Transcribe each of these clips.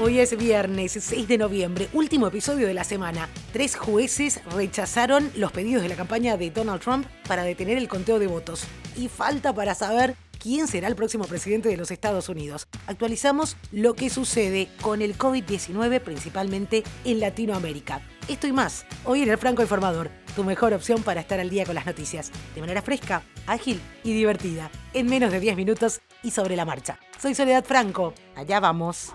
Hoy es viernes 6 de noviembre, último episodio de la semana. Tres jueces rechazaron los pedidos de la campaña de Donald Trump para detener el conteo de votos. Y falta para saber quién será el próximo presidente de los Estados Unidos. Actualizamos lo que sucede con el COVID-19 principalmente en Latinoamérica. Esto y más, hoy en el Franco Informador, tu mejor opción para estar al día con las noticias, de manera fresca, ágil y divertida, en menos de 10 minutos y sobre la marcha. Soy Soledad Franco, allá vamos.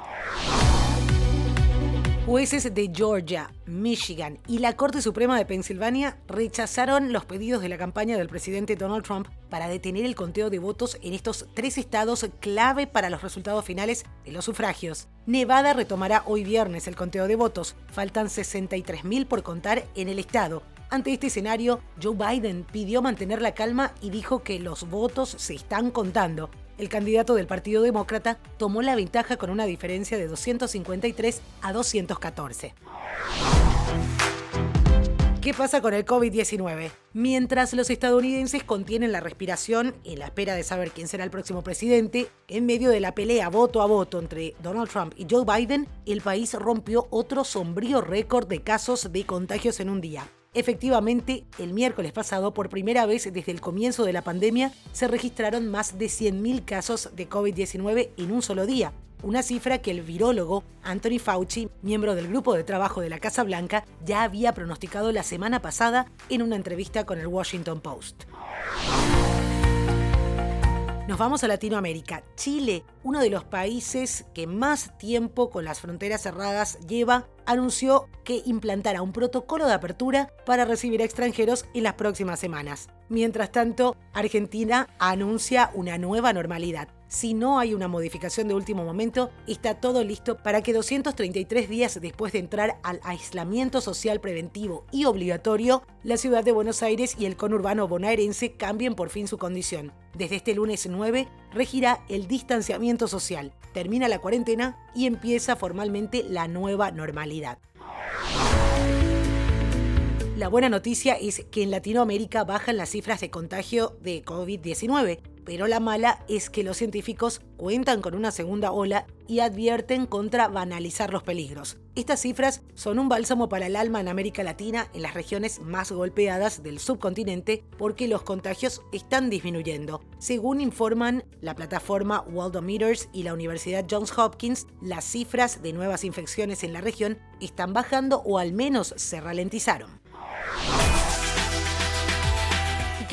Jueces de Georgia, Michigan y la Corte Suprema de Pensilvania rechazaron los pedidos de la campaña del presidente Donald Trump para detener el conteo de votos en estos tres estados clave para los resultados finales de los sufragios. Nevada retomará hoy viernes el conteo de votos. Faltan 63.000 por contar en el estado. Ante este escenario, Joe Biden pidió mantener la calma y dijo que los votos se están contando el candidato del Partido Demócrata tomó la ventaja con una diferencia de 253 a 214. ¿Qué pasa con el COVID-19? Mientras los estadounidenses contienen la respiración en la espera de saber quién será el próximo presidente, en medio de la pelea voto a voto entre Donald Trump y Joe Biden, el país rompió otro sombrío récord de casos de contagios en un día. Efectivamente, el miércoles pasado, por primera vez desde el comienzo de la pandemia, se registraron más de 100.000 casos de COVID-19 en un solo día, una cifra que el virólogo Anthony Fauci, miembro del grupo de trabajo de la Casa Blanca, ya había pronosticado la semana pasada en una entrevista con el Washington Post. Nos vamos a Latinoamérica. Chile, uno de los países que más tiempo con las fronteras cerradas lleva, anunció que implantará un protocolo de apertura para recibir extranjeros en las próximas semanas. Mientras tanto, Argentina anuncia una nueva normalidad si no hay una modificación de último momento, está todo listo para que 233 días después de entrar al aislamiento social preventivo y obligatorio, la ciudad de Buenos Aires y el conurbano bonaerense cambien por fin su condición. Desde este lunes 9 regirá el distanciamiento social, termina la cuarentena y empieza formalmente la nueva normalidad. La buena noticia es que en Latinoamérica bajan las cifras de contagio de COVID-19, pero la mala es que los científicos cuentan con una segunda ola y advierten contra banalizar los peligros. Estas cifras son un bálsamo para el alma en América Latina, en las regiones más golpeadas del subcontinente, porque los contagios están disminuyendo. Según informan la plataforma Worldometers y la Universidad Johns Hopkins, las cifras de nuevas infecciones en la región están bajando o al menos se ralentizaron.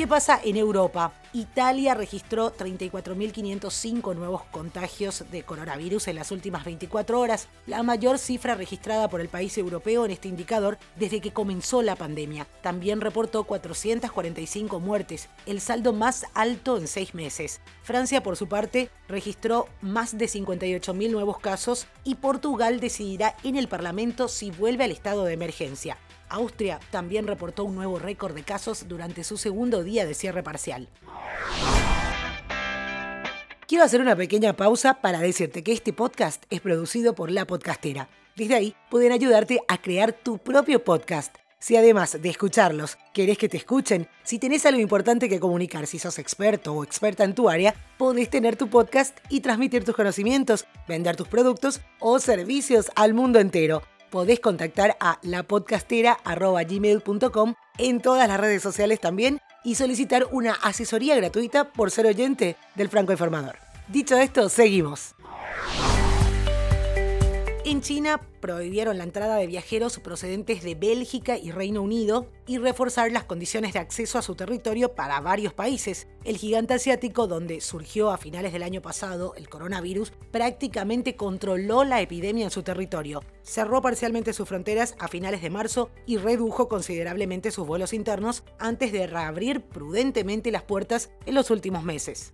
¿Qué pasa en Europa? Italia registró 34.505 nuevos contagios de coronavirus en las últimas 24 horas, la mayor cifra registrada por el país europeo en este indicador desde que comenzó la pandemia. También reportó 445 muertes, el saldo más alto en seis meses. Francia, por su parte, registró más de 58.000 nuevos casos y Portugal decidirá en el Parlamento si vuelve al estado de emergencia. Austria también reportó un nuevo récord de casos durante su segundo día de cierre parcial. Quiero hacer una pequeña pausa para decirte que este podcast es producido por La Podcastera. Desde ahí pueden ayudarte a crear tu propio podcast. Si además de escucharlos, querés que te escuchen, si tenés algo importante que comunicar, si sos experto o experta en tu área, podés tener tu podcast y transmitir tus conocimientos, vender tus productos o servicios al mundo entero podés contactar a lapodcastera.gmail.com en todas las redes sociales también y solicitar una asesoría gratuita por ser oyente del Franco Informador. Dicho esto, seguimos. En China prohibieron la entrada de viajeros procedentes de Bélgica y Reino Unido y reforzar las condiciones de acceso a su territorio para varios países. El gigante asiático, donde surgió a finales del año pasado el coronavirus, prácticamente controló la epidemia en su territorio. Cerró parcialmente sus fronteras a finales de marzo y redujo considerablemente sus vuelos internos antes de reabrir prudentemente las puertas en los últimos meses.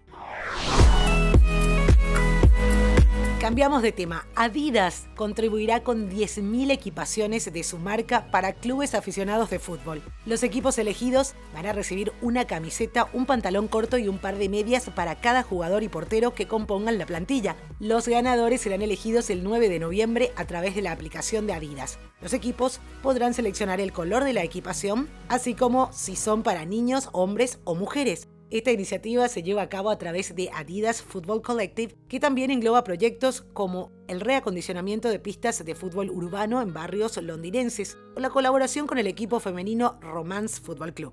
Cambiamos de tema. Adidas contribuirá con 10.000 equipaciones de su marca para clubes aficionados de fútbol. Los equipos elegidos van a recibir una camiseta, un pantalón corto y un par de medias para cada jugador y portero que compongan la plantilla. Los ganadores serán elegidos el 9 de noviembre a través de la aplicación de Adidas. Los equipos podrán seleccionar el color de la equipación, así como si son para niños, hombres o mujeres. Esta iniciativa se lleva a cabo a través de Adidas Football Collective, que también engloba proyectos como el reacondicionamiento de pistas de fútbol urbano en barrios londinenses o la colaboración con el equipo femenino Romance Football Club.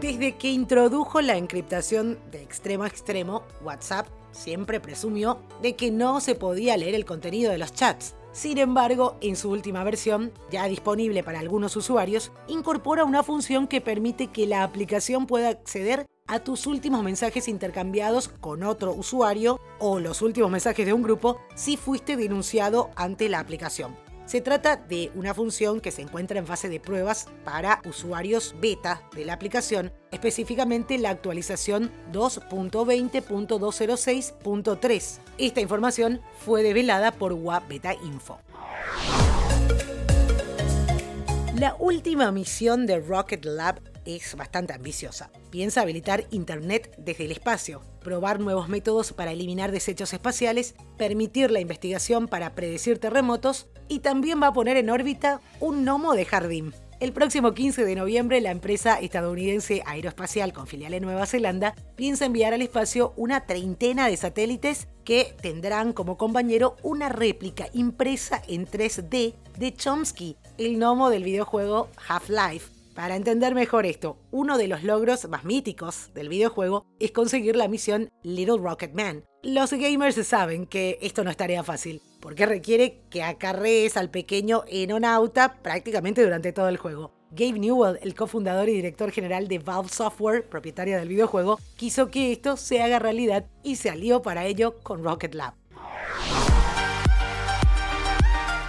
Desde que introdujo la encriptación de extremo a extremo, WhatsApp siempre presumió de que no se podía leer el contenido de los chats. Sin embargo, en su última versión, ya disponible para algunos usuarios, incorpora una función que permite que la aplicación pueda acceder a tus últimos mensajes intercambiados con otro usuario o los últimos mensajes de un grupo si fuiste denunciado ante la aplicación. Se trata de una función que se encuentra en fase de pruebas para usuarios beta de la aplicación, específicamente la actualización 2.20.206.3. Esta información fue develada por WAP Beta Info. La última misión de Rocket Lab es bastante ambiciosa. Piensa habilitar Internet desde el espacio, probar nuevos métodos para eliminar desechos espaciales, permitir la investigación para predecir terremotos y también va a poner en órbita un gnomo de jardín. El próximo 15 de noviembre, la empresa estadounidense aeroespacial con filial en Nueva Zelanda piensa enviar al espacio una treintena de satélites que tendrán como compañero una réplica impresa en 3D de Chomsky, el gnomo del videojuego Half-Life, para entender mejor esto, uno de los logros más míticos del videojuego es conseguir la misión Little Rocket Man. Los gamers saben que esto no es tarea fácil, porque requiere que acarrees al pequeño enonauta prácticamente durante todo el juego. Gabe Newell, el cofundador y director general de Valve Software, propietaria del videojuego, quiso que esto se haga realidad y se alió para ello con Rocket Lab.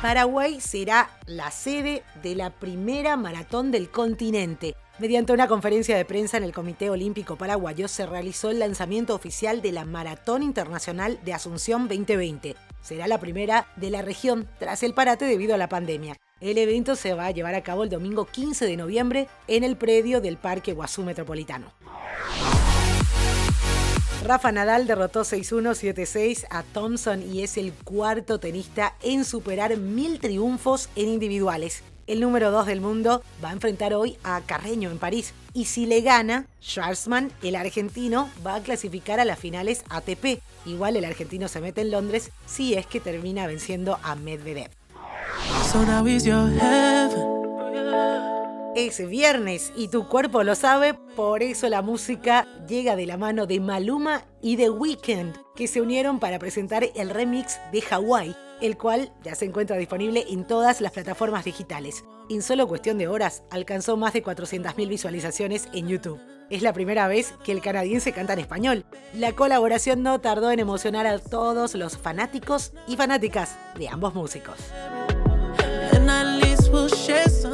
Paraguay será la sede de la primera maratón del continente. Mediante una conferencia de prensa en el Comité Olímpico Paraguayo se realizó el lanzamiento oficial de la Maratón Internacional de Asunción 2020. Será la primera de la región tras el parate debido a la pandemia. El evento se va a llevar a cabo el domingo 15 de noviembre en el predio del Parque Guazú Metropolitano. Rafa Nadal derrotó 6-1, 7-6 a Thompson y es el cuarto tenista en superar mil triunfos en individuales. El número 2 del mundo va a enfrentar hoy a Carreño en París. Y si le gana, Schwarzman, el argentino, va a clasificar a las finales ATP. Igual el argentino se mete en Londres si es que termina venciendo a Medvedev. Es viernes y tu cuerpo lo sabe, por eso la música llega de la mano de Maluma y The Weeknd, que se unieron para presentar el remix de Hawaii, el cual ya se encuentra disponible en todas las plataformas digitales. En solo cuestión de horas alcanzó más de 400.000 visualizaciones en YouTube. Es la primera vez que el canadiense canta en español. La colaboración no tardó en emocionar a todos los fanáticos y fanáticas de ambos músicos.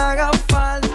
haga falta.